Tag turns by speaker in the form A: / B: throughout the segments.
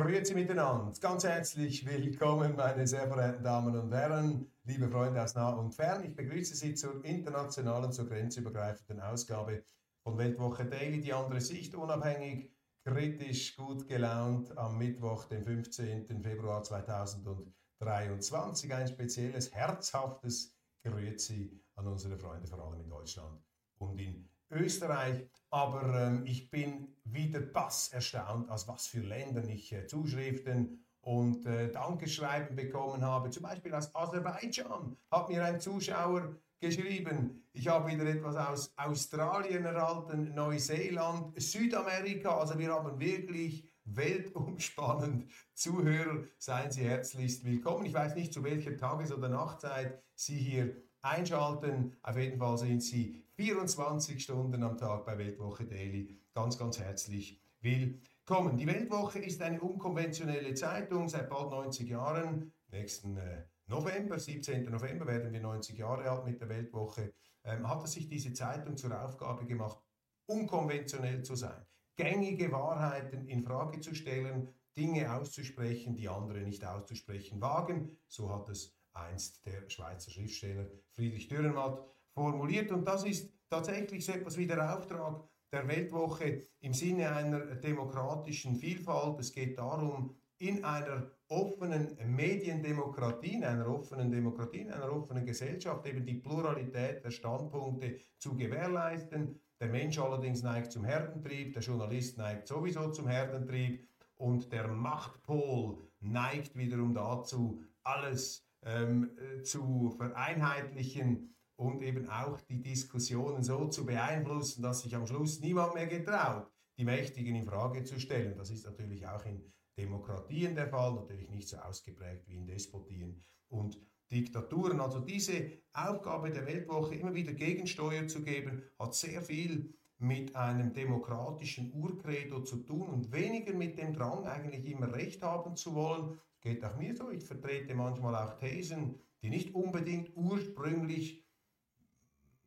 A: Grüezi miteinander. Ganz herzlich willkommen, meine sehr verehrten Damen und Herren, liebe Freunde aus nah und fern. Ich begrüße Sie zur internationalen, zur grenzübergreifenden Ausgabe von Weltwoche Daily. Die andere Sicht, unabhängig, kritisch, gut gelaunt am Mittwoch, den 15. Februar 2023. Ein spezielles, herzhaftes Grüezi an unsere Freunde, vor allem in Deutschland und in Österreich. Aber ähm, ich bin wieder bass erstaunt, aus was für Ländern ich äh, Zuschriften und äh, Dankeschreiben bekommen habe. Zum Beispiel aus Aserbaidschan hat mir ein Zuschauer geschrieben. Ich habe wieder etwas aus Australien erhalten, Neuseeland, Südamerika. Also wir haben wirklich weltumspannend Zuhörer. Seien Sie herzlichst willkommen. Ich weiß nicht, zu welcher Tages- oder Nachtzeit Sie hier einschalten. Auf jeden Fall sind Sie 24 Stunden am Tag bei Weltwoche Daily. Ganz, ganz herzlich willkommen. Die Weltwoche ist eine unkonventionelle Zeitung seit bald 90 Jahren. Nächsten äh, November, 17. November, werden wir 90 Jahre alt mit der Weltwoche. Ähm, hat es sich diese Zeitung zur Aufgabe gemacht, unkonventionell zu sein, gängige Wahrheiten in Frage zu stellen, Dinge auszusprechen, die andere nicht auszusprechen wagen. So hat es einst der Schweizer Schriftsteller Friedrich Dürrenmatt formuliert. Und das ist tatsächlich so etwas wie der Auftrag der Weltwoche im Sinne einer demokratischen Vielfalt. Es geht darum, in einer offenen Mediendemokratie, in einer offenen Demokratie, in einer offenen Gesellschaft eben die Pluralität der Standpunkte zu gewährleisten. Der Mensch allerdings neigt zum Herdentrieb, der Journalist neigt sowieso zum Herdentrieb und der Machtpol neigt wiederum dazu, alles ähm, äh, zu vereinheitlichen und eben auch die Diskussionen so zu beeinflussen, dass sich am Schluss niemand mehr getraut, die Mächtigen in Frage zu stellen. Das ist natürlich auch in Demokratien der Fall, natürlich nicht so ausgeprägt wie in Despotien und Diktaturen. Also diese Aufgabe der Weltwoche, immer wieder Gegensteuer zu geben, hat sehr viel mit einem demokratischen Urcredo zu tun und weniger mit dem Drang, eigentlich immer Recht haben zu wollen. Geht auch mir so. Ich vertrete manchmal auch Thesen, die nicht unbedingt ursprünglich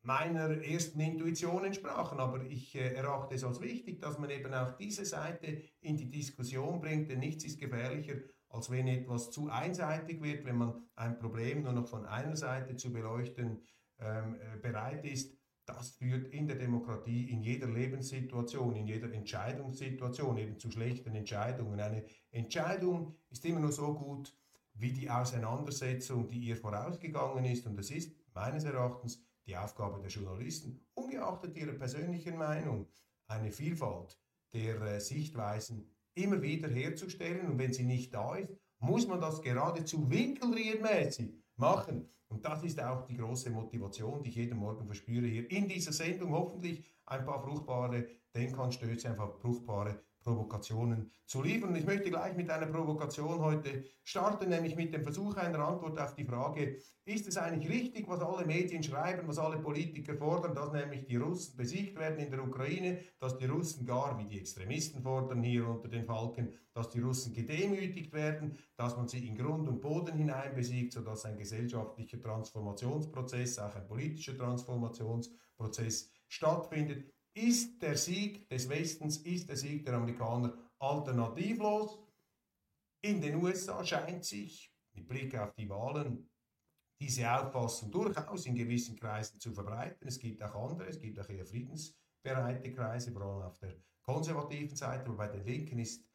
A: meiner ersten Intuition entsprachen. Aber ich äh, erachte es als wichtig, dass man eben auch diese Seite in die Diskussion bringt, denn nichts ist gefährlicher, als wenn etwas zu einseitig wird, wenn man ein Problem nur noch von einer Seite zu beleuchten ähm, äh, bereit ist. Das führt in der Demokratie in jeder Lebenssituation, in jeder Entscheidungssituation eben zu schlechten Entscheidungen. Eine Entscheidung ist immer nur so gut wie die Auseinandersetzung, die ihr vorausgegangen ist. Und es ist meines Erachtens die Aufgabe der Journalisten, ungeachtet ihrer persönlichen Meinung, eine Vielfalt der äh, Sichtweisen immer wieder herzustellen. Und wenn sie nicht da ist, muss man das geradezu winkelriedmäßig machen. Und das ist auch die große Motivation, die ich jeden Morgen verspüre hier in dieser Sendung. Hoffentlich ein paar fruchtbare Denkanstöße, einfach fruchtbare Provokationen zu liefern. Ich möchte gleich mit einer Provokation heute starten, nämlich mit dem Versuch einer Antwort auf die Frage, ist es eigentlich richtig, was alle Medien schreiben, was alle Politiker fordern, dass nämlich die Russen besiegt werden in der Ukraine, dass die Russen gar, wie die Extremisten fordern hier unter den Falken, dass die Russen gedemütigt werden, dass man sie in Grund und Boden hinein besiegt, sodass ein gesellschaftlicher Transformationsprozess, auch ein politischer Transformationsprozess stattfindet. Ist der Sieg des Westens, ist der Sieg der Amerikaner alternativlos? In den USA scheint sich, mit Blick auf die Wahlen, diese Auffassung durchaus in gewissen Kreisen zu verbreiten. Es gibt auch andere, es gibt auch eher friedensbereite Kreise, vor allem auf der konservativen Seite, aber bei den Linken ist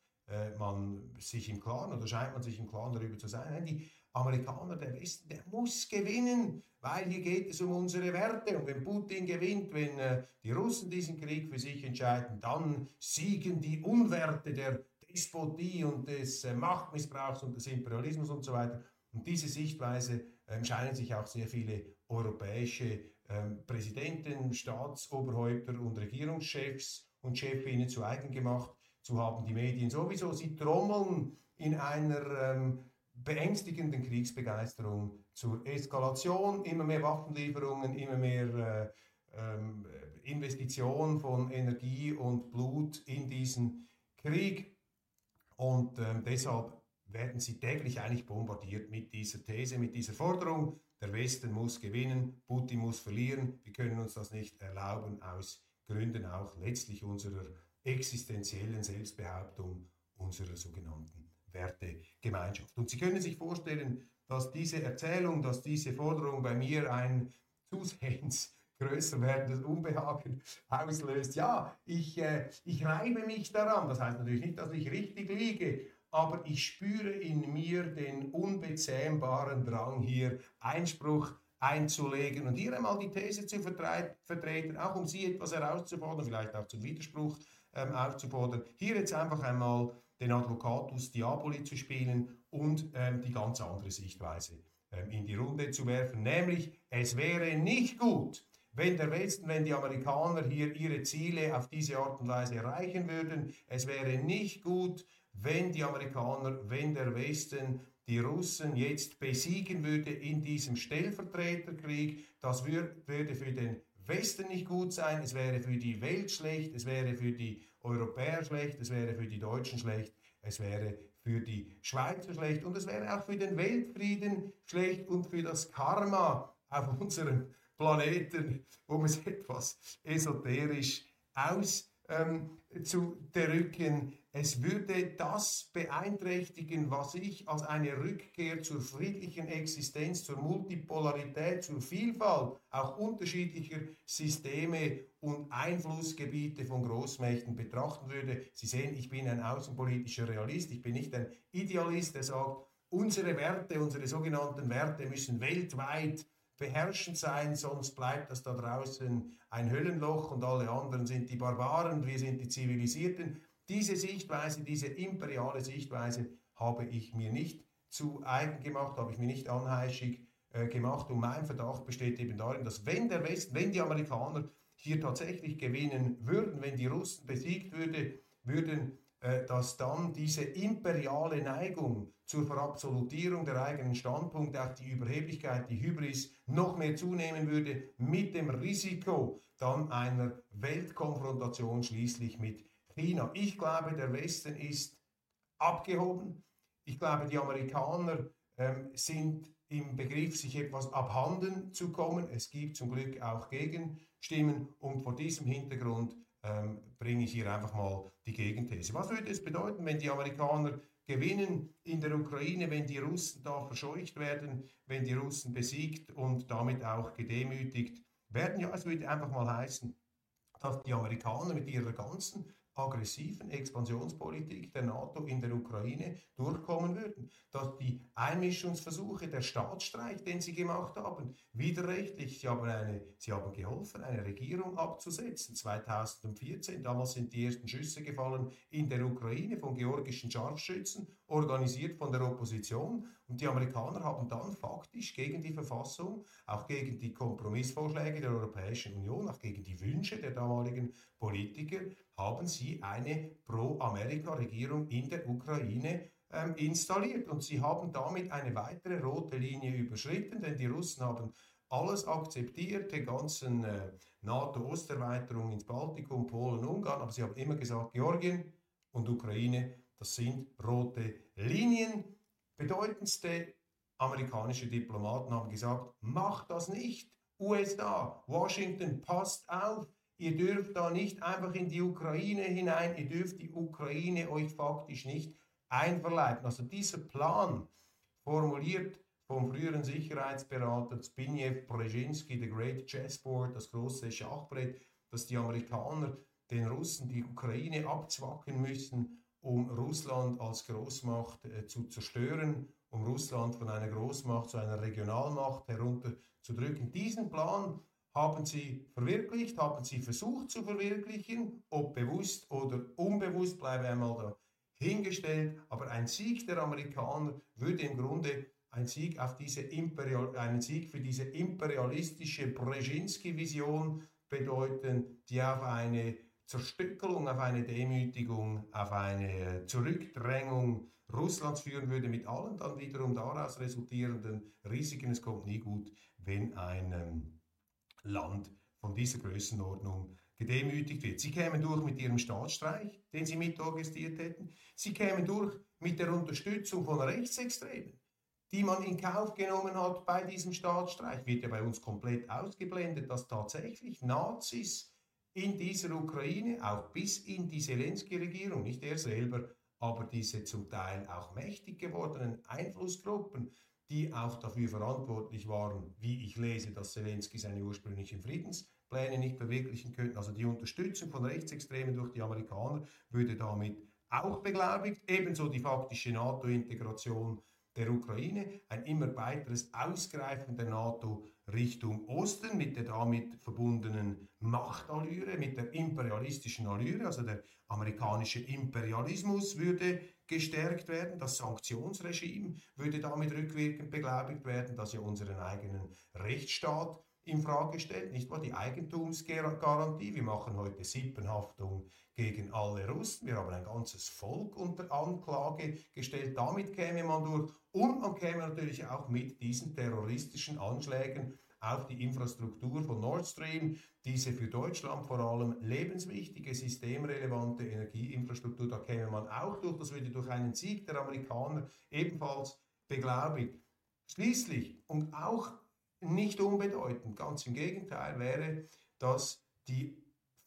A: man sich im Klaren oder scheint man sich im Klaren darüber zu sein. Nein, die Amerikaner, der Westen, der muss gewinnen, weil hier geht es um unsere Werte. Und wenn Putin gewinnt, wenn äh, die Russen diesen Krieg für sich entscheiden, dann siegen die Unwerte der Despotie und des äh, Machtmissbrauchs und des Imperialismus und so weiter. Und diese Sichtweise ähm, scheinen sich auch sehr viele europäische ähm, Präsidenten, Staatsoberhäupter und Regierungschefs und Chefinnen zu eigen gemacht zu haben. Die Medien sowieso, sie trommeln in einer ähm, beängstigenden Kriegsbegeisterung zur Eskalation, immer mehr Waffenlieferungen, immer mehr äh, ähm, Investition von Energie und Blut in diesen Krieg. Und ähm, deshalb werden sie täglich eigentlich bombardiert mit dieser These, mit dieser Forderung, der Westen muss gewinnen, Putin muss verlieren, wir können uns das nicht erlauben aus Gründen auch letztlich unserer existenziellen Selbstbehauptung, unserer sogenannten Wertegemeinschaft. Und Sie können sich vorstellen, dass diese Erzählung, dass diese Forderung bei mir ein zusehends größer werdendes Unbehagen auslöst. Ja, ich, äh, ich reibe mich daran. Das heißt natürlich nicht, dass ich richtig liege, aber ich spüre in mir den unbezähmbaren Drang, hier Einspruch einzulegen und hier einmal die These zu vertreten, auch um Sie etwas herauszufordern, vielleicht auch zum Widerspruch ähm, aufzufordern. Hier jetzt einfach einmal den Advocatus Diaboli zu spielen und ähm, die ganz andere Sichtweise ähm, in die Runde zu werfen, nämlich es wäre nicht gut, wenn der Westen, wenn die Amerikaner hier ihre Ziele auf diese Art und Weise erreichen würden. Es wäre nicht gut, wenn die Amerikaner, wenn der Westen die Russen jetzt besiegen würde in diesem Stellvertreterkrieg, das würde für den Westen nicht gut sein, es wäre für die Welt schlecht, es wäre für die Europäer schlecht, es wäre für die Deutschen schlecht, es wäre für die Schweizer schlecht und es wäre auch für den Weltfrieden schlecht und für das Karma auf unserem Planeten, um es etwas esoterisch auszudrücken. Ähm, es würde das beeinträchtigen, was ich als eine Rückkehr zur friedlichen Existenz, zur Multipolarität, zur Vielfalt auch unterschiedlicher Systeme und Einflussgebiete von Großmächten betrachten würde. Sie sehen, ich bin ein außenpolitischer Realist, ich bin nicht ein Idealist, der sagt, unsere Werte, unsere sogenannten Werte müssen weltweit beherrschend sein, sonst bleibt das da draußen ein Höllenloch und alle anderen sind die Barbaren, wir sind die Zivilisierten. Diese Sichtweise, diese imperiale Sichtweise habe ich mir nicht zu eigen gemacht, habe ich mir nicht anheischig äh, gemacht. Und mein Verdacht besteht eben darin, dass wenn der Westen, wenn die Amerikaner hier tatsächlich gewinnen würden, wenn die Russen besiegt würde, würden, äh, dass dann diese imperiale Neigung zur Verabsolutierung der eigenen Standpunkte, auch die Überheblichkeit, die Hybris noch mehr zunehmen würde, mit dem Risiko dann einer Weltkonfrontation schließlich mit China. Ich glaube, der Westen ist abgehoben. Ich glaube, die Amerikaner ähm, sind im Begriff, sich etwas abhanden zu kommen. Es gibt zum Glück auch Gegenstimmen und vor diesem Hintergrund ähm, bringe ich hier einfach mal die Gegenthese. Was würde es bedeuten, wenn die Amerikaner gewinnen in der Ukraine, wenn die Russen da verscheucht werden, wenn die Russen besiegt und damit auch gedemütigt werden? Ja, es würde einfach mal heißen, dass die Amerikaner mit ihrer ganzen aggressiven Expansionspolitik der NATO in der Ukraine durchkommen würden. Dass die Einmischungsversuche, der Staatsstreich, den sie gemacht haben, widerrechtlich, sie haben, eine, sie haben geholfen, eine Regierung abzusetzen. 2014, damals sind die ersten Schüsse gefallen in der Ukraine von georgischen Scharfschützen, organisiert von der Opposition. Und die Amerikaner haben dann faktisch gegen die Verfassung, auch gegen die Kompromissvorschläge der Europäischen Union, auch gegen die Wünsche der damaligen Politiker, haben sie eine Pro-Amerika-Regierung in der Ukraine ähm, installiert. Und sie haben damit eine weitere rote Linie überschritten, denn die Russen haben alles akzeptiert, die ganzen äh, NATO-Osterweiterungen ins Baltikum, Polen, Ungarn, aber sie haben immer gesagt, Georgien und Ukraine, das sind rote Linien. Bedeutendste amerikanische Diplomaten haben gesagt, macht das nicht. USA, Washington, passt auf, Ihr dürft da nicht einfach in die Ukraine hinein, ihr dürft die Ukraine euch faktisch nicht einverleiben. Also dieser Plan, formuliert vom früheren Sicherheitsberater Zbigniew Brzezinski, The Great Chessboard, das große Schachbrett, dass die Amerikaner den Russen die Ukraine abzwacken müssen, um Russland als Großmacht äh, zu zerstören, um Russland von einer Großmacht zu einer Regionalmacht herunterzudrücken. Diesen Plan haben sie verwirklicht, haben sie versucht zu verwirklichen, ob bewusst oder unbewusst, bleibe einmal da hingestellt. Aber ein Sieg der Amerikaner würde im Grunde ein Sieg, auf diese Imperial, einen Sieg für diese imperialistische Brzezinski-Vision bedeuten, die auf eine Zerstückelung, auf eine Demütigung, auf eine Zurückdrängung Russlands führen würde, mit allen dann wiederum daraus resultierenden Risiken. Es kommt nie gut, wenn ein ähm, Land von dieser Größenordnung gedemütigt wird. Sie kämen durch mit ihrem Staatsstreich, den sie mitorganisiert hätten. Sie kämen durch mit der Unterstützung von Rechtsextremen, die man in Kauf genommen hat bei diesem Staatsstreich. Wird ja bei uns komplett ausgeblendet, dass tatsächlich Nazis in dieser Ukraine, auch bis in die Zelensky-Regierung, nicht er selber, aber diese zum Teil auch mächtig gewordenen Einflussgruppen, die auch dafür verantwortlich waren, wie ich lese, dass Zelensky seine ursprünglichen Friedenspläne nicht verwirklichen könnte. Also die Unterstützung von Rechtsextremen durch die Amerikaner würde damit auch beglaubigt, ebenso die faktische NATO-Integration der Ukraine, ein immer weiteres Ausgreifen der NATO Richtung Osten mit der damit verbundenen Machtallüre, mit der imperialistischen Allüre, also der amerikanische Imperialismus würde gestärkt werden, das Sanktionsregime würde damit rückwirkend beglaubigt werden, das ja unseren eigenen Rechtsstaat in Frage stellt, nicht wahr? Die Eigentumsgarantie. Wir machen heute Sippenhaftung gegen alle Russen. Wir haben ein ganzes Volk unter Anklage gestellt. Damit käme man durch. Und man käme natürlich auch mit diesen terroristischen Anschlägen auf die Infrastruktur von Nord Stream, diese für Deutschland vor allem lebenswichtige, systemrelevante Energieinfrastruktur, da käme man auch durch, das würde durch einen Sieg der Amerikaner ebenfalls beglaubigt. Schließlich und auch nicht unbedeutend, ganz im Gegenteil, wäre, dass die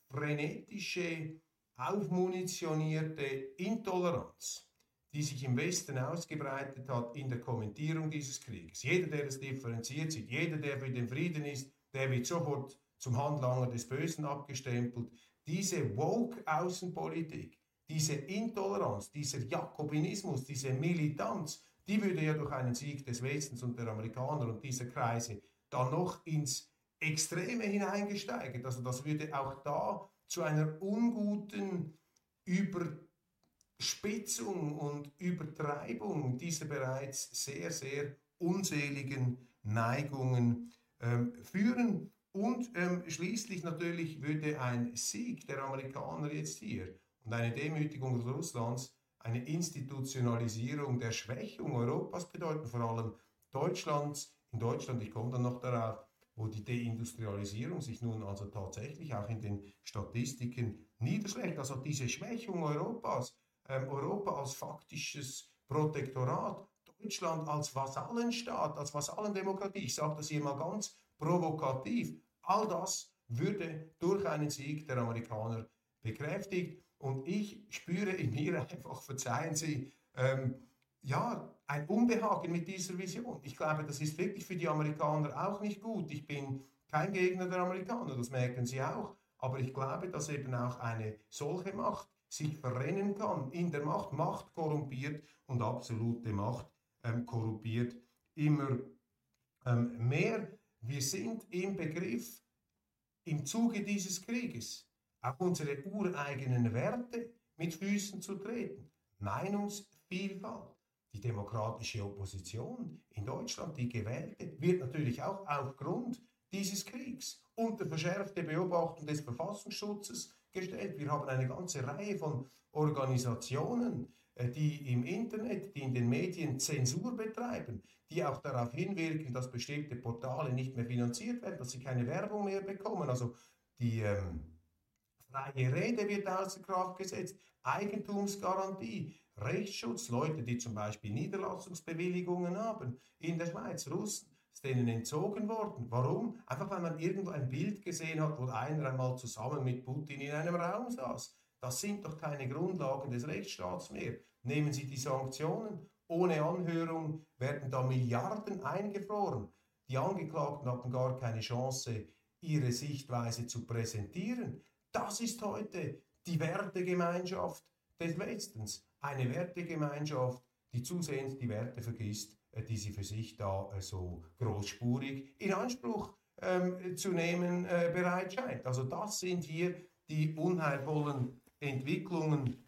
A: frenetische, aufmunitionierte Intoleranz, die sich im Westen ausgebreitet hat in der Kommentierung dieses Krieges. Jeder, der es differenziert sieht, jeder, der für den Frieden ist, der wird sofort zum Handlanger des Bösen abgestempelt. Diese Woke-Außenpolitik, diese Intoleranz, dieser Jakobinismus, diese Militanz, die würde ja durch einen Sieg des Westens und der Amerikaner und dieser Kreise dann noch ins Extreme hineingesteigert. Also das würde auch da zu einer unguten Überspitzung und Übertreibung dieser bereits sehr, sehr unseligen Neigungen ähm, führen. Und ähm, schließlich natürlich würde ein Sieg der Amerikaner jetzt hier und eine Demütigung Russlands eine Institutionalisierung der Schwächung Europas bedeuten, vor allem Deutschlands. In Deutschland, ich komme dann noch darauf, wo die Deindustrialisierung sich nun also tatsächlich auch in den Statistiken niederschlägt. Also diese Schwächung Europas, ähm, Europa als faktisches Protektorat, Deutschland als Vasallenstaat, als Vasallendemokratie, ich sage das hier mal ganz provokativ, all das würde durch einen Sieg der Amerikaner bekräftigt. Und ich spüre in mir einfach, verzeihen Sie, ähm, ja, ein Unbehagen mit dieser Vision. Ich glaube, das ist wirklich für die Amerikaner auch nicht gut. Ich bin kein Gegner der Amerikaner, das merken Sie auch. Aber ich glaube, dass eben auch eine solche Macht sich verrennen kann in der Macht. Macht korrumpiert und absolute Macht ähm, korrumpiert immer ähm, mehr. Wir sind im Begriff, im Zuge dieses Krieges auch unsere ureigenen Werte mit Füßen zu treten. Meinungsvielfalt. Die demokratische Opposition in Deutschland, die gewählte, wird natürlich auch aufgrund dieses Kriegs unter verschärfte Beobachtung des Verfassungsschutzes gestellt. Wir haben eine ganze Reihe von Organisationen, äh, die im Internet, die in den Medien Zensur betreiben, die auch darauf hinwirken, dass bestimmte Portale nicht mehr finanziert werden, dass sie keine Werbung mehr bekommen. Also die ähm, freie Rede wird außer Kraft gesetzt, Eigentumsgarantie, Rechtsschutz, Leute, die zum Beispiel Niederlassungsbewilligungen haben in der Schweiz, Russen, ist denen entzogen worden. Warum? Einfach weil man irgendwo ein Bild gesehen hat, wo einer einmal zusammen mit Putin in einem Raum saß. Das sind doch keine Grundlagen des Rechtsstaats mehr. Nehmen Sie die Sanktionen. Ohne Anhörung werden da Milliarden eingefroren. Die Angeklagten hatten gar keine Chance, ihre Sichtweise zu präsentieren. Das ist heute die Wertegemeinschaft des Westens. Eine Wertegemeinschaft, die zusehends die Werte vergisst, die sie für sich da äh, so großspurig in Anspruch ähm, zu nehmen äh, bereit scheint. Also das sind hier die unheilvollen Entwicklungen,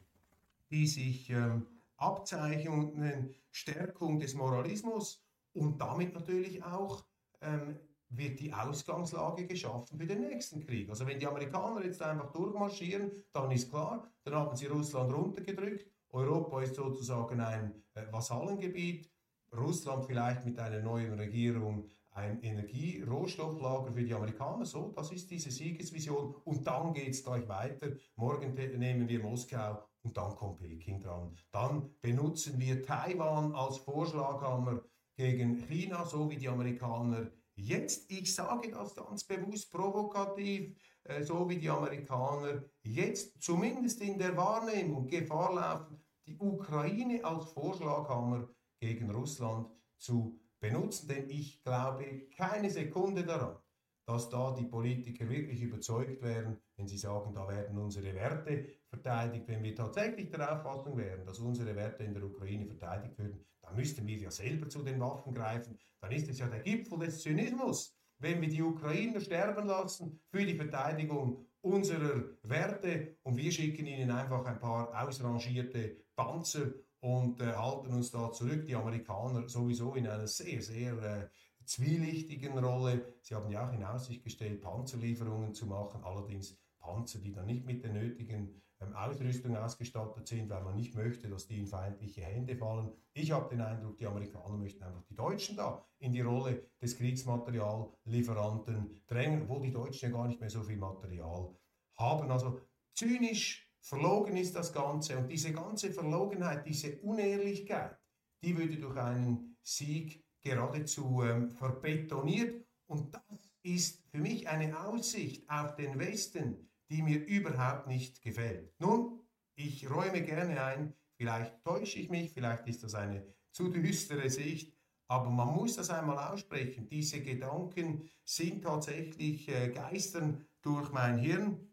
A: die sich ähm, abzeichnen, Stärkung des Moralismus und damit natürlich auch ähm, wird die Ausgangslage geschaffen für den nächsten Krieg. Also wenn die Amerikaner jetzt einfach durchmarschieren, dann ist klar, dann haben sie Russland runtergedrückt. Europa ist sozusagen ein äh, Vasallengebiet. Russland vielleicht mit einer neuen Regierung ein Energierohstofflager für die Amerikaner. So, das ist diese Siegesvision. Und dann geht es gleich weiter. Morgen nehmen wir Moskau und dann kommt Peking dran. Dann benutzen wir Taiwan als Vorschlaghammer gegen China, so wie die Amerikaner jetzt, ich sage das ganz bewusst provokativ, äh, so wie die Amerikaner jetzt zumindest in der Wahrnehmung Gefahr laufen, die Ukraine als Vorschlaghammer gegen Russland zu benutzen. Denn ich glaube keine Sekunde daran, dass da die Politiker wirklich überzeugt wären, wenn sie sagen, da werden unsere Werte verteidigt. Wenn wir tatsächlich der Auffassung wären, dass unsere Werte in der Ukraine verteidigt würden, dann müssten wir ja selber zu den Waffen greifen. Dann ist es ja der Gipfel des Zynismus, wenn wir die Ukrainer sterben lassen für die Verteidigung unserer Werte und wir schicken ihnen einfach ein paar ausrangierte Panzer und äh, halten uns da zurück. Die Amerikaner sowieso in einer sehr, sehr äh, zwielichtigen Rolle. Sie haben ja auch in Aussicht gestellt, Panzerlieferungen zu machen, allerdings Panzer, die dann nicht mit der nötigen ähm, Ausrüstung ausgestattet sind, weil man nicht möchte, dass die in feindliche Hände fallen. Ich habe den Eindruck, die Amerikaner möchten einfach die Deutschen da in die Rolle des Kriegsmateriallieferanten drängen, obwohl die Deutschen ja gar nicht mehr so viel Material haben. Also zynisch, verlogen ist das Ganze. Und diese ganze Verlogenheit, diese Unehrlichkeit, die würde durch einen Sieg geradezu ähm, verbetoniert. Und das ist für mich eine Aussicht auf den Westen, die mir überhaupt nicht gefällt. Nun, ich räume gerne ein, vielleicht täusche ich mich, vielleicht ist das eine zu düstere Sicht, aber man muss das einmal aussprechen. Diese Gedanken sind tatsächlich äh, geistern durch mein Hirn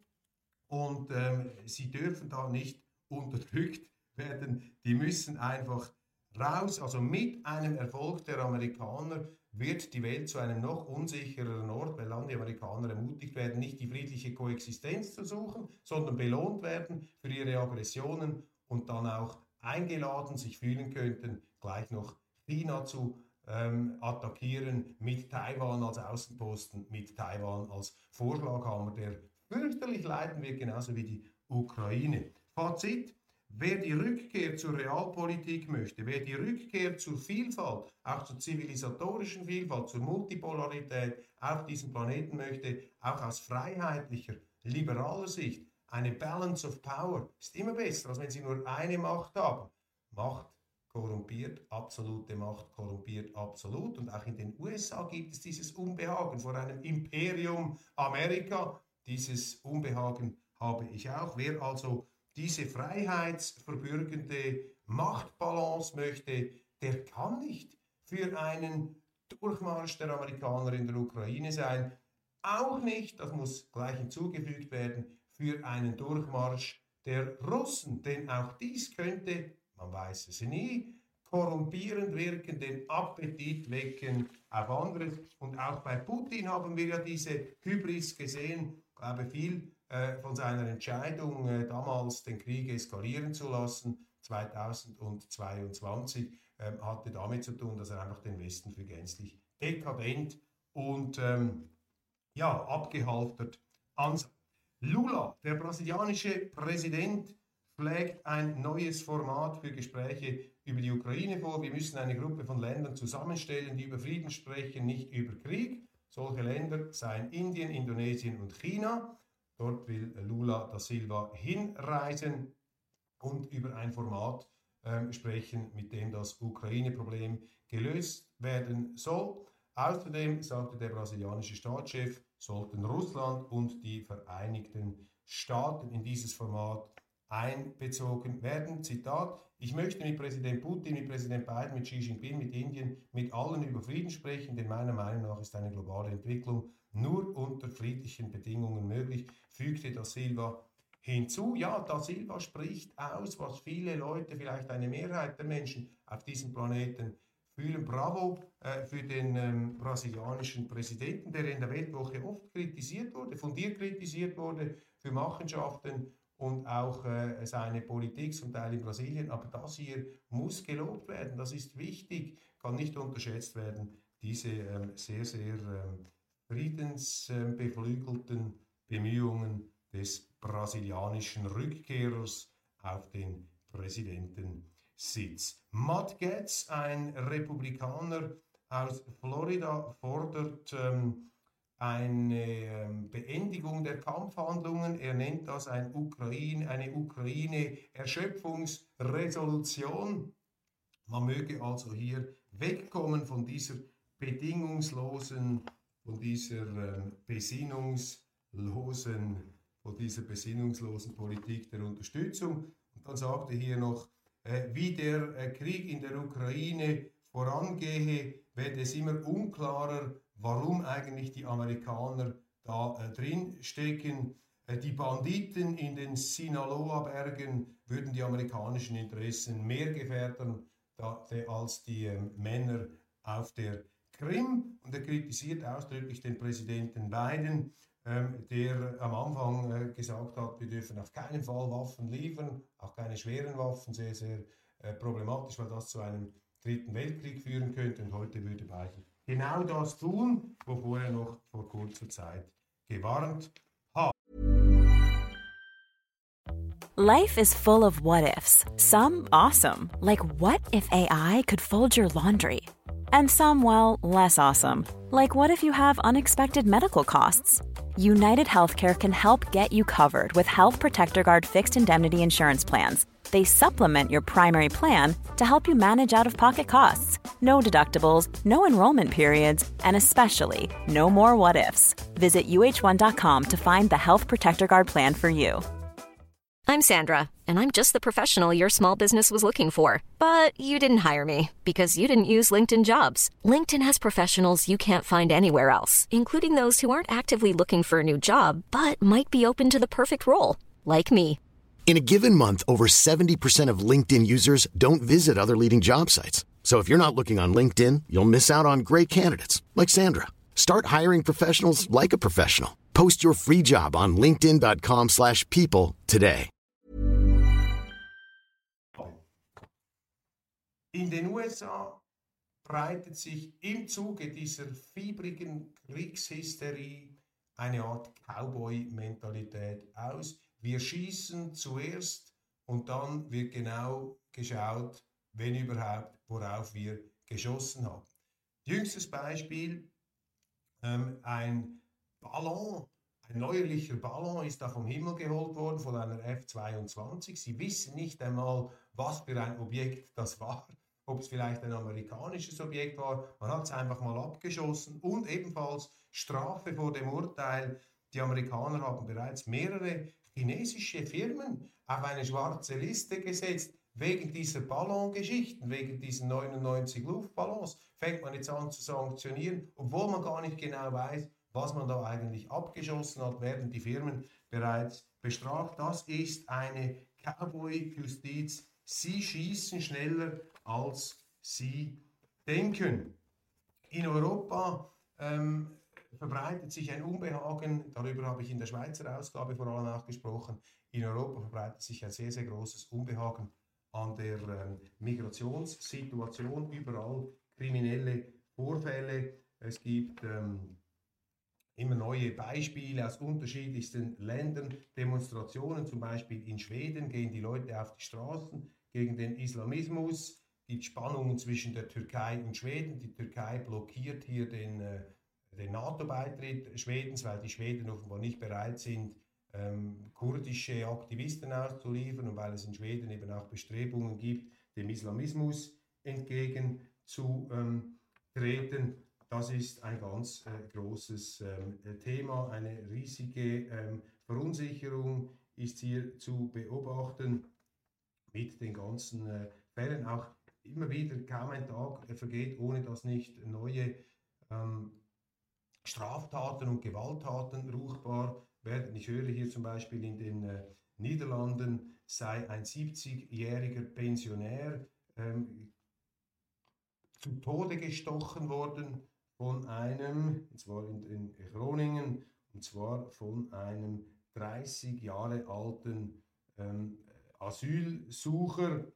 A: und ähm, sie dürfen da nicht unterdrückt werden. Die müssen einfach raus. Also mit einem Erfolg der Amerikaner wird die Welt zu einem noch unsichereren Ort, weil dann die Amerikaner ermutigt werden, nicht die friedliche Koexistenz zu suchen, sondern belohnt werden für ihre Aggressionen und dann auch eingeladen sich fühlen könnten, gleich noch China zu ähm, attackieren mit Taiwan als Außenposten, mit Taiwan als Vorschlaghammer, der fürchterlich leiden wird, genauso wie die Ukraine. Fazit, Wer die Rückkehr zur Realpolitik möchte, wer die Rückkehr zur Vielfalt, auch zur zivilisatorischen Vielfalt, zur Multipolarität auf diesem Planeten möchte, auch aus freiheitlicher, liberaler Sicht, eine Balance of Power ist immer besser, als wenn sie nur eine Macht haben. Macht korrumpiert, absolute Macht korrumpiert absolut. Und auch in den USA gibt es dieses Unbehagen vor einem Imperium Amerika. Dieses Unbehagen habe ich auch. Wer also diese freiheitsverbürgende Machtbalance möchte, der kann nicht für einen Durchmarsch der Amerikaner in der Ukraine sein. Auch nicht, das muss gleich hinzugefügt werden, für einen Durchmarsch der Russen. Denn auch dies könnte, man weiß es nie, korrumpierend wirken, den Appetit wecken auf anderes. Und auch bei Putin haben wir ja diese Hybris gesehen. Glaube, viel äh, von seiner Entscheidung, äh, damals den Krieg eskalieren zu lassen, 2022, ähm, hatte damit zu tun, dass er einfach den Westen für gänzlich dekadent und ähm, ja, abgehalftert ansah. Lula, der brasilianische Präsident, schlägt ein neues Format für Gespräche über die Ukraine vor. Wir müssen eine Gruppe von Ländern zusammenstellen, die über Frieden sprechen, nicht über Krieg. Solche Länder seien Indien, Indonesien und China. Dort will Lula da Silva hinreisen und über ein Format äh, sprechen, mit dem das Ukraine-Problem gelöst werden soll. Außerdem sagte der brasilianische Staatschef, sollten Russland und die Vereinigten Staaten in dieses Format einbezogen werden. Zitat, ich möchte mit Präsident Putin, mit Präsident Biden, mit Xi Jinping, mit Indien, mit allen über Frieden sprechen, denn meiner Meinung nach ist eine globale Entwicklung nur unter friedlichen Bedingungen möglich, fügte da Silva hinzu. Ja, da Silva spricht aus, was viele Leute, vielleicht eine Mehrheit der Menschen auf diesem Planeten fühlen. Bravo äh, für den ähm, brasilianischen Präsidenten, der in der Weltwoche oft kritisiert wurde, von dir kritisiert wurde für Machenschaften und auch äh, seine Politik zum Teil in Brasilien. Aber das hier muss gelobt werden, das ist wichtig, kann nicht unterschätzt werden, diese ähm, sehr, sehr ähm, friedensbeflügelten Bemühungen des brasilianischen Rückkehrers auf den Präsidentensitz. Matt Gaetz, ein Republikaner aus Florida, fordert ähm, eine ähm, Beendigung der Kampfhandlungen. Er nennt das ein Ukraine, eine Ukraine-Erschöpfungsresolution. Man möge also hier wegkommen von dieser bedingungslosen, von dieser ähm, besinnungslosen, von dieser besinnungslosen Politik der Unterstützung. Und dann sagte hier noch, äh, wie der äh, Krieg in der Ukraine vorangehe, werde es immer unklarer, warum eigentlich die Amerikaner da äh, drin stecken. Äh, die Banditen in den Sinaloa-Bergen würden die amerikanischen Interessen mehr gefährden als die äh, Männer auf der Krim. Und er kritisiert ausdrücklich den Präsidenten Biden, ähm, der am Anfang äh, gesagt hat, wir dürfen auf keinen Fall Waffen liefern, auch keine schweren Waffen, sehr, sehr äh, problematisch, weil das zu einem dritten Weltkrieg führen könnte. Und heute würde Biden genau das tun, wovor er noch vor kurzer Zeit gewarnt hat.
B: Life is full of what ifs. Some awesome, like what if AI could fold your laundry? And some, well, less awesome, like what if you have unexpected medical costs? United Healthcare can help get you covered with Health Protector Guard fixed indemnity insurance plans they supplement your primary plan to help you manage out of pocket costs. No deductibles, no enrollment periods, and especially no more what ifs. Visit uh1.com to find the Health Protector Guard plan for you.
C: I'm Sandra, and I'm just the professional your small business was looking for. But you didn't hire me because you didn't use LinkedIn jobs. LinkedIn has professionals you can't find anywhere else, including those who aren't actively looking for a new job but might be open to the perfect role, like me.
D: In a given month, over 70% of LinkedIn users don't visit other leading job sites. So if you're not looking on LinkedIn, you'll miss out on great candidates like Sandra. Start hiring professionals like a professional. Post your free job on linkedin.com/people today.
A: In den USA breitet sich im Zuge dieser fiebrigen Kriegshysterie eine Art Cowboy-Mentalität aus. Wir schießen zuerst und dann wird genau geschaut, wenn überhaupt, worauf wir geschossen haben. Jüngstes Beispiel, ähm, ein Ballon, ein neuerlicher Ballon ist da vom Himmel geholt worden von einer F-22. Sie wissen nicht einmal, was für ein Objekt das war, ob es vielleicht ein amerikanisches Objekt war. Man hat es einfach mal abgeschossen und ebenfalls Strafe vor dem Urteil. Die Amerikaner haben bereits mehrere chinesische Firmen auf eine schwarze Liste gesetzt. Wegen dieser Ballongeschichten, wegen diesen 99 Luftballons, fängt man jetzt an zu sanktionieren, obwohl man gar nicht genau weiß, was man da eigentlich abgeschossen hat, werden die Firmen bereits bestraft. Das ist eine Cowboy-Justiz. Sie schießen schneller, als sie denken. In Europa ähm, verbreitet sich ein Unbehagen, darüber habe ich in der Schweizer Ausgabe vor allem auch gesprochen, in Europa verbreitet sich ein sehr, sehr großes Unbehagen an der ähm, Migrationssituation, überall kriminelle Vorfälle. Es gibt ähm, immer neue Beispiele aus unterschiedlichsten Ländern, Demonstrationen, zum Beispiel in Schweden gehen die Leute auf die Straßen gegen den Islamismus, die Spannungen zwischen der Türkei und Schweden. Die Türkei blockiert hier den äh, den NATO-Beitritt Schwedens, weil die Schweden offenbar nicht bereit sind, ähm, kurdische Aktivisten auszuliefern und weil es in Schweden eben auch Bestrebungen gibt, dem Islamismus entgegenzutreten. Ähm, das ist ein ganz äh, großes ähm, Thema. Eine riesige ähm, Verunsicherung ist hier zu beobachten mit den ganzen äh, Fällen. Auch immer wieder kaum ein Tag vergeht, ohne dass nicht neue ähm, Straftaten und Gewalttaten ruchbar werden. Ich höre hier zum Beispiel in den äh, Niederlanden sei ein 70-jähriger Pensionär ähm, zu Tode gestochen worden von einem, und zwar in, in Groningen, und zwar von einem 30 Jahre alten ähm, Asylsucher,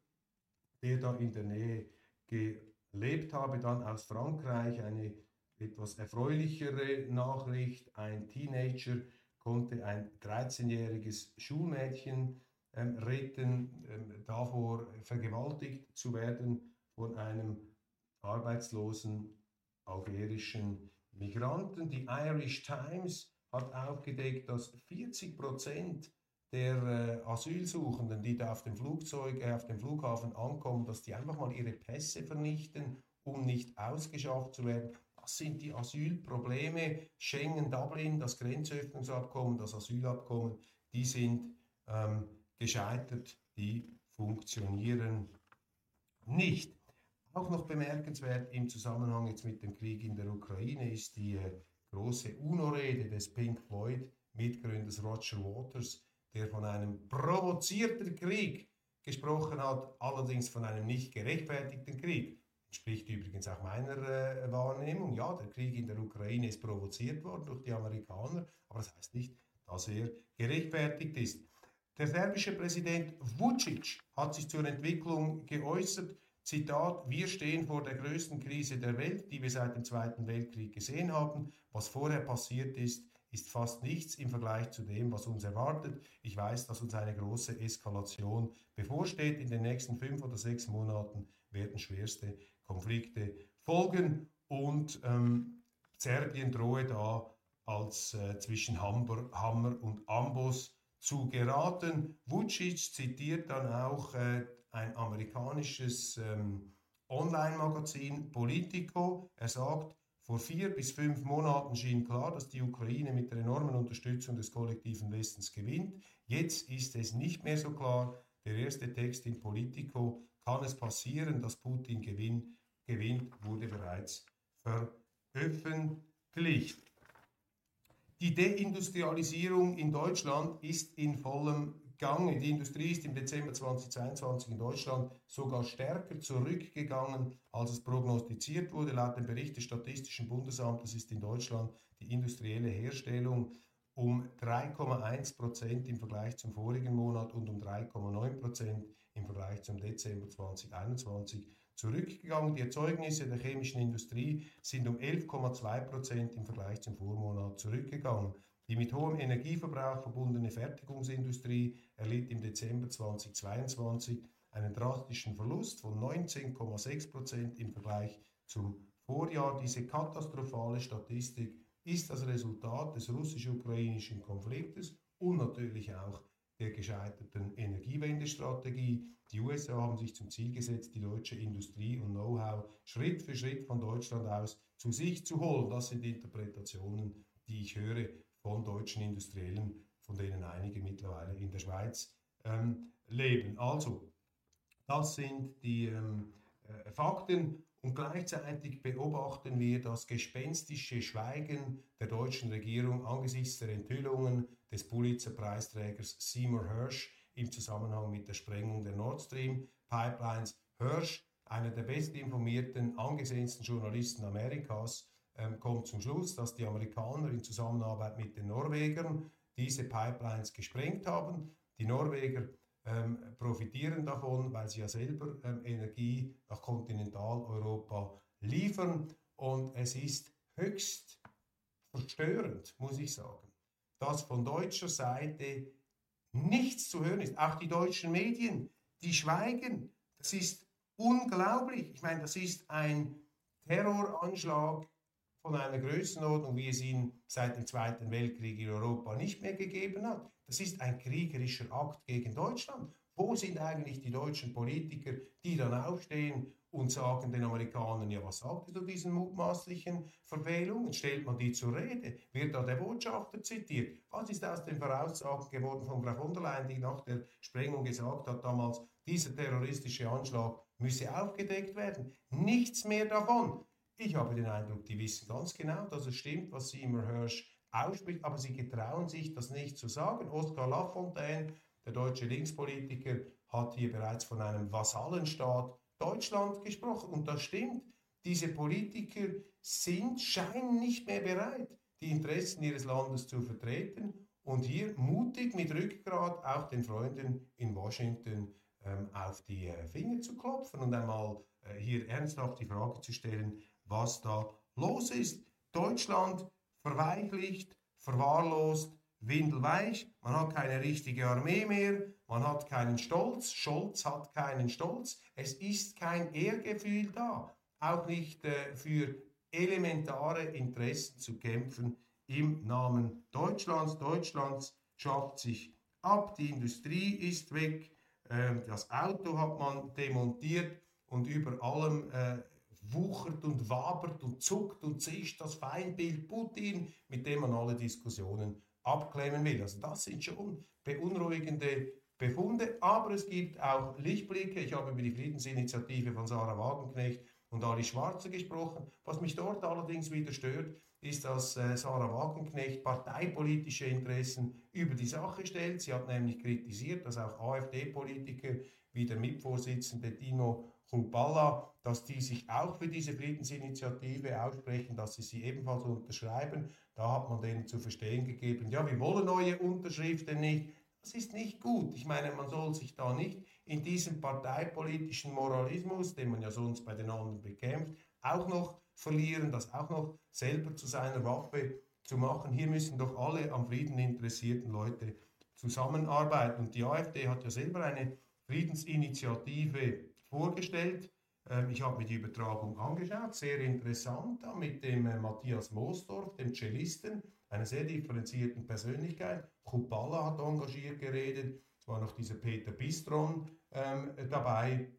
A: der da in der Nähe gelebt habe, dann aus Frankreich eine etwas erfreulichere Nachricht. Ein Teenager konnte ein 13-jähriges Schulmädchen ähm, retten, ähm, davor vergewaltigt zu werden von einem arbeitslosen algerischen Migranten. Die Irish Times hat aufgedeckt, dass 40 Prozent der äh, Asylsuchenden, die da auf dem Flugzeug, äh, auf dem Flughafen ankommen, dass die einfach mal ihre Pässe vernichten, um nicht ausgeschafft zu werden. Das sind die Asylprobleme. Schengen, Dublin, das Grenzöffnungsabkommen, das Asylabkommen, die sind ähm, gescheitert, die funktionieren nicht. Auch noch bemerkenswert im Zusammenhang jetzt mit dem Krieg in der Ukraine ist die äh, große UNO-Rede des Pink Floyd-Mitgründers Roger Waters, der von einem provozierten Krieg gesprochen hat, allerdings von einem nicht gerechtfertigten Krieg. Entspricht übrigens auch meiner äh, Wahrnehmung. Ja, der Krieg in der Ukraine ist provoziert worden durch die Amerikaner, aber das heißt nicht, dass er gerechtfertigt ist. Der serbische Präsident Vucic hat sich zur Entwicklung geäußert. Zitat, wir stehen vor der größten Krise der Welt, die wir seit dem Zweiten Weltkrieg gesehen haben. Was vorher passiert ist, ist fast nichts im Vergleich zu dem, was uns erwartet. Ich weiß, dass uns eine große Eskalation bevorsteht. In den nächsten fünf oder sechs Monaten werden schwerste Konflikte folgen und ähm, Serbien drohe da als äh, zwischen Hammer, Hammer und Amboss zu geraten. Vucic zitiert dann auch äh, ein amerikanisches ähm, Online-Magazin Politico. Er sagt, vor vier bis fünf Monaten schien klar, dass die Ukraine mit der enormen Unterstützung des kollektiven Westens gewinnt. Jetzt ist es nicht mehr so klar. Der erste Text in Politico, kann es passieren, dass Putin gewinnt, gewinnt wurde bereits veröffentlicht. Die Deindustrialisierung in Deutschland ist in vollem Gange. Die Industrie ist im Dezember 2022 in Deutschland sogar stärker zurückgegangen, als es prognostiziert wurde. Laut dem Bericht des Statistischen Bundesamtes ist in Deutschland die industrielle Herstellung um 3,1 Prozent im Vergleich zum vorigen Monat und um 3,9 Prozent im Vergleich zum Dezember 2021 zurückgegangen. Die Erzeugnisse der chemischen Industrie sind um 11,2 Prozent im Vergleich zum Vormonat zurückgegangen. Die mit hohem Energieverbrauch verbundene Fertigungsindustrie erlitt im Dezember 2022 einen drastischen Verlust von 19,6 Prozent im Vergleich zum Vorjahr. Diese katastrophale Statistik ist das Resultat des russisch-ukrainischen Konfliktes und natürlich auch der gescheiterten Energiewendestrategie. Die USA haben sich zum Ziel gesetzt, die deutsche Industrie und Know-how Schritt für Schritt von Deutschland aus zu sich zu holen. Das sind Interpretationen, die ich höre von deutschen Industriellen, von denen einige mittlerweile in der Schweiz ähm, leben. Also, das sind die ähm, äh, Fakten und gleichzeitig beobachten wir das gespenstische Schweigen der deutschen Regierung angesichts der Enthüllungen des Pulitzer-Preisträgers Seymour Hirsch im Zusammenhang mit der Sprengung der Nord Stream Pipelines. Hirsch, einer der bestinformierten, angesehensten Journalisten Amerikas, ähm, kommt zum Schluss, dass die Amerikaner in Zusammenarbeit mit den Norwegern diese Pipelines gesprengt haben. Die Norweger ähm, profitieren davon, weil sie ja selber ähm, Energie nach Kontinentaleuropa liefern. Und es ist höchst verstörend, muss ich sagen, dass von deutscher Seite nichts zu hören ist. Auch die deutschen Medien, die schweigen. Das ist unglaublich. Ich meine, das ist ein Terroranschlag von einer Größenordnung, wie es ihn seit dem Zweiten Weltkrieg in Europa nicht mehr gegeben hat. Das ist ein kriegerischer Akt gegen Deutschland. Wo sind eigentlich die deutschen Politiker, die dann aufstehen und sagen den Amerikanern, ja, was sagt ihr zu diesen mutmaßlichen Verfehlungen? Stellt man die zur Rede? Wird da der Botschafter zitiert? Was ist aus den Voraussagen geworden von Frau von der Leyen, die nach der Sprengung gesagt hat damals, dieser terroristische Anschlag müsse aufgedeckt werden? Nichts mehr davon. Ich habe den Eindruck, die wissen ganz genau, dass es stimmt, was Seymour Hirsch ausspricht, aber sie getrauen sich das nicht zu sagen. Oskar Lafontaine, der deutsche Linkspolitiker, hat hier bereits von einem Vasallenstaat Deutschland gesprochen. Und das stimmt. Diese Politiker sind, scheinen nicht mehr bereit, die Interessen ihres Landes zu vertreten. und hier mutig mit Rückgrat auch den Freunden in Washington ähm, auf die äh, Finger zu klopfen und einmal äh, hier ernsthaft die Frage zu stellen, was da los ist. Deutschland verweichlicht, verwahrlost, windelweich, man hat keine richtige Armee mehr, man hat keinen Stolz, Scholz hat keinen Stolz, es ist kein Ehrgefühl da, auch nicht äh, für elementare Interessen zu kämpfen im Namen Deutschlands. Deutschlands schafft sich ab, die Industrie ist weg, äh, das Auto hat man demontiert und über allem äh, wuchert und wabert und zuckt und zischt das Feindbild Putin, mit dem man alle Diskussionen abklemmen will. Also das sind schon beunruhigende Befunde, aber es gibt auch Lichtblicke. Ich habe über die Friedensinitiative von Sarah Wagenknecht und Ali Schwarze gesprochen. Was mich dort allerdings wieder stört, ist, dass äh, Sarah Wagenknecht parteipolitische Interessen über die Sache stellt. Sie hat nämlich kritisiert, dass auch AfD-Politiker wie der Mitvorsitzende Dino Chrupalla, dass die sich auch für diese Friedensinitiative aussprechen, dass sie sie ebenfalls unterschreiben. Da hat man denen zu verstehen gegeben, ja, wir wollen neue Unterschriften nicht. Das ist nicht gut. Ich meine, man soll sich da nicht in diesem parteipolitischen Moralismus, den man ja sonst bei den anderen bekämpft, auch noch verlieren, das auch noch selber zu seiner Waffe zu machen. Hier müssen doch alle am Frieden interessierten Leute zusammenarbeiten. Und die AfD hat ja selber eine Friedensinitiative vorgestellt. Ähm, ich habe mir die Übertragung angeschaut, sehr interessant, da mit dem äh, Matthias Moosdorf, dem Cellisten, einer sehr differenzierten Persönlichkeit. Kupala hat engagiert geredet, es war noch dieser Peter Bistron ähm, dabei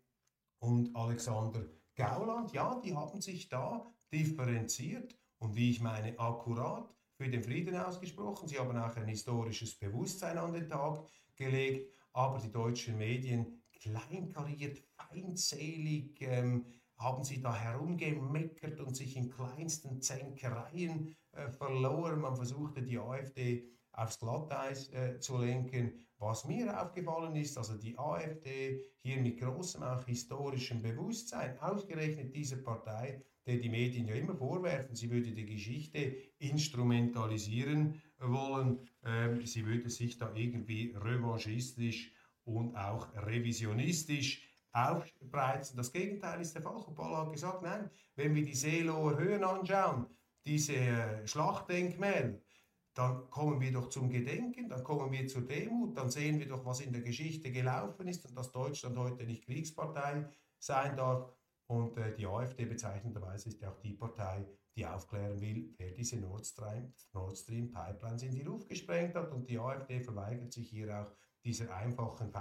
A: und Alexander Gauland. Ja, die haben sich da differenziert und wie ich meine, akkurat für den Frieden ausgesprochen. Sie haben auch ein historisches Bewusstsein an den Tag gelegt, aber die deutschen Medien kleinkariert, feindselig, ähm, haben sie da herumgemeckert und sich in kleinsten Zänkereien äh, verloren. Man versuchte die AfD aufs Glatteis äh, zu lenken. Was mir aufgefallen ist, also die AfD hier mit großem auch historischem Bewusstsein, ausgerechnet diese Partei, der die Medien ja immer vorwerfen, sie würde die Geschichte instrumentalisieren wollen, ähm, sie würde sich da irgendwie revanchistisch und auch revisionistisch aufbreizen. Das Gegenteil ist der Fall. Paul hat gesagt, nein, wenn wir die Seelower Höhen anschauen, diese äh, Schlachtdenkmäler, dann kommen wir doch zum Gedenken, dann kommen wir zur Demut, dann sehen wir doch, was in der Geschichte gelaufen ist und dass Deutschland heute nicht Kriegspartei sein darf. Und äh, die AfD bezeichnenderweise ist ja auch die Partei, die aufklären will, wer diese Nord Stream, Nord Stream Pipelines in die Luft gesprengt hat. Und die AfD verweigert sich hier auch dieser einfachen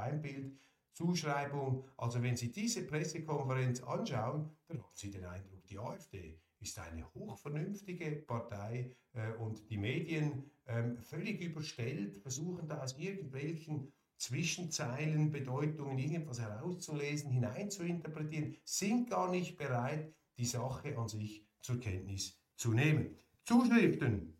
A: Feindbildzuschreibung. Also wenn Sie diese Pressekonferenz anschauen, dann haben Sie den Eindruck, die AfD ist eine hochvernünftige Partei äh, und die Medien äh, völlig überstellt, versuchen da aus irgendwelchen Zwischenzeilen, Bedeutungen irgendwas herauszulesen, hineinzuinterpretieren, sind gar nicht bereit, die Sache an sich zur Kenntnis zu nehmen. Zuschriften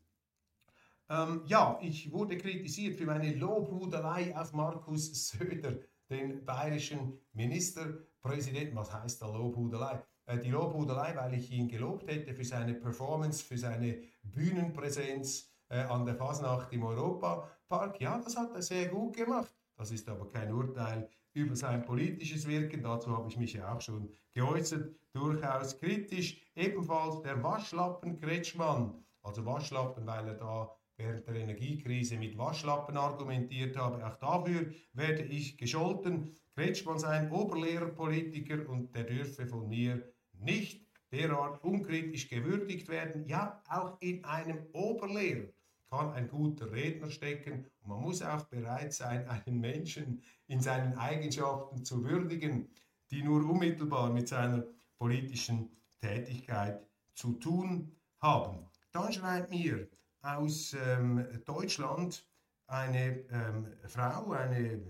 A: ähm, ja, ich wurde kritisiert für meine Lobhudelei auf Markus Söder, den bayerischen Ministerpräsidenten. Was heißt da Lobhudelei? Äh, die Lobhudelei, weil ich ihn gelobt hätte für seine Performance, für seine Bühnenpräsenz äh, an der Fasnacht im Europapark. Ja, das hat er sehr gut gemacht. Das ist aber kein Urteil über sein politisches Wirken. Dazu habe ich mich ja auch schon geäußert, durchaus kritisch. Ebenfalls der Waschlappen Kretschmann. Also Waschlappen, weil er da während der Energiekrise mit Waschlappen argumentiert habe. Auch dafür werde ich gescholten. Kretschmann sei ein Oberlehrerpolitiker und der dürfe von mir nicht derart unkritisch gewürdigt werden. Ja, auch in einem Oberlehrer kann ein guter Redner stecken und man muss auch bereit sein, einen Menschen in seinen Eigenschaften zu würdigen, die nur unmittelbar mit seiner politischen Tätigkeit zu tun haben. Dann schreibt mir aus ähm, Deutschland eine ähm, Frau, eine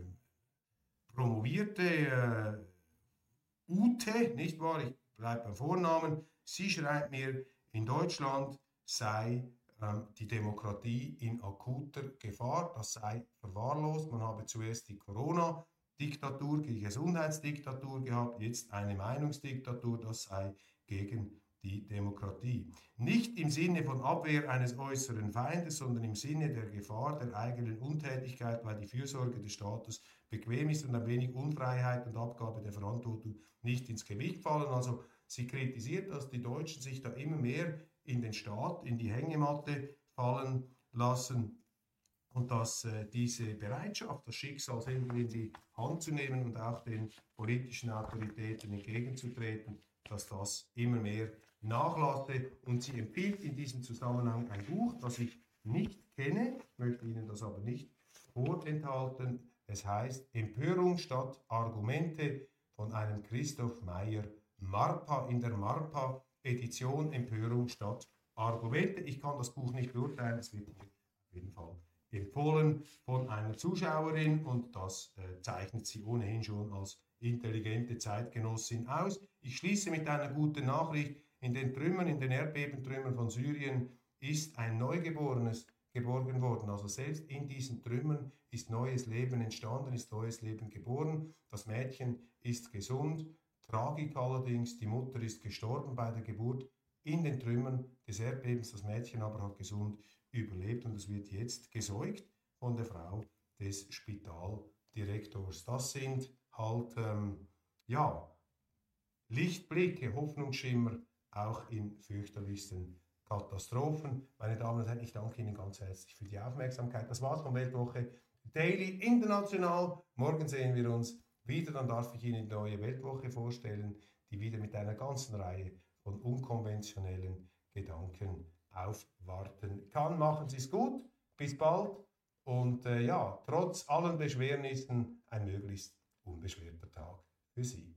A: promovierte äh, Ute, nicht wahr? Ich bleibe beim Vornamen. Sie schreibt mir, in Deutschland sei ähm, die Demokratie in akuter Gefahr, das sei verwahrlost. Man habe zuerst die Corona-Diktatur, die Gesundheitsdiktatur gehabt, jetzt eine Meinungsdiktatur, das sei gegen die Demokratie. Nicht im Sinne von Abwehr eines äußeren Feindes, sondern im Sinne der Gefahr der eigenen Untätigkeit, weil die Fürsorge des Staates bequem ist und ein wenig Unfreiheit und Abgabe der Verantwortung nicht ins Gewicht fallen. Also sie kritisiert, dass die Deutschen sich da immer mehr in den Staat, in die Hängematte fallen lassen und dass äh, diese Bereitschaft, das Schicksal selber in die Hand zu nehmen und auch den politischen Autoritäten entgegenzutreten, dass das immer mehr nachlasse. Und sie empfiehlt in diesem Zusammenhang ein Buch, das ich nicht kenne, möchte Ihnen das aber nicht vorenthalten. Es heißt Empörung statt Argumente von einem Christoph Meyer Marpa in der Marpa Edition Empörung statt Argumente. Ich kann das Buch nicht beurteilen, es wird auf jeden Fall empfohlen von einer Zuschauerin und das äh, zeichnet sie ohnehin schon als intelligente Zeitgenossin aus. Ich schließe mit einer guten Nachricht. In den Trümmern, in den Erdbebentrümmern von Syrien ist ein Neugeborenes geborgen worden. Also selbst in diesen Trümmern ist neues Leben entstanden, ist neues Leben geboren. Das Mädchen ist gesund. Tragik allerdings, die Mutter ist gestorben bei der Geburt in den Trümmern des Erdbebens. Das Mädchen aber hat gesund überlebt und es wird jetzt gesäugt von der Frau des Spitaldirektors. Das sind halt, ähm, ja, Lichtblicke, Hoffnungsschimmer auch in fürchterlichsten Katastrophen. Meine Damen und Herren, ich danke Ihnen ganz herzlich für die Aufmerksamkeit. Das war's von Weltwoche Daily International. Morgen sehen wir uns wieder. Dann darf ich Ihnen die neue Weltwoche vorstellen, die wieder mit einer ganzen Reihe von unkonventionellen Gedanken aufwarten kann. Machen Sie es gut. Bis bald. Und äh, ja, trotz allen Beschwernissen ein möglichst unbeschwerter Tag für Sie.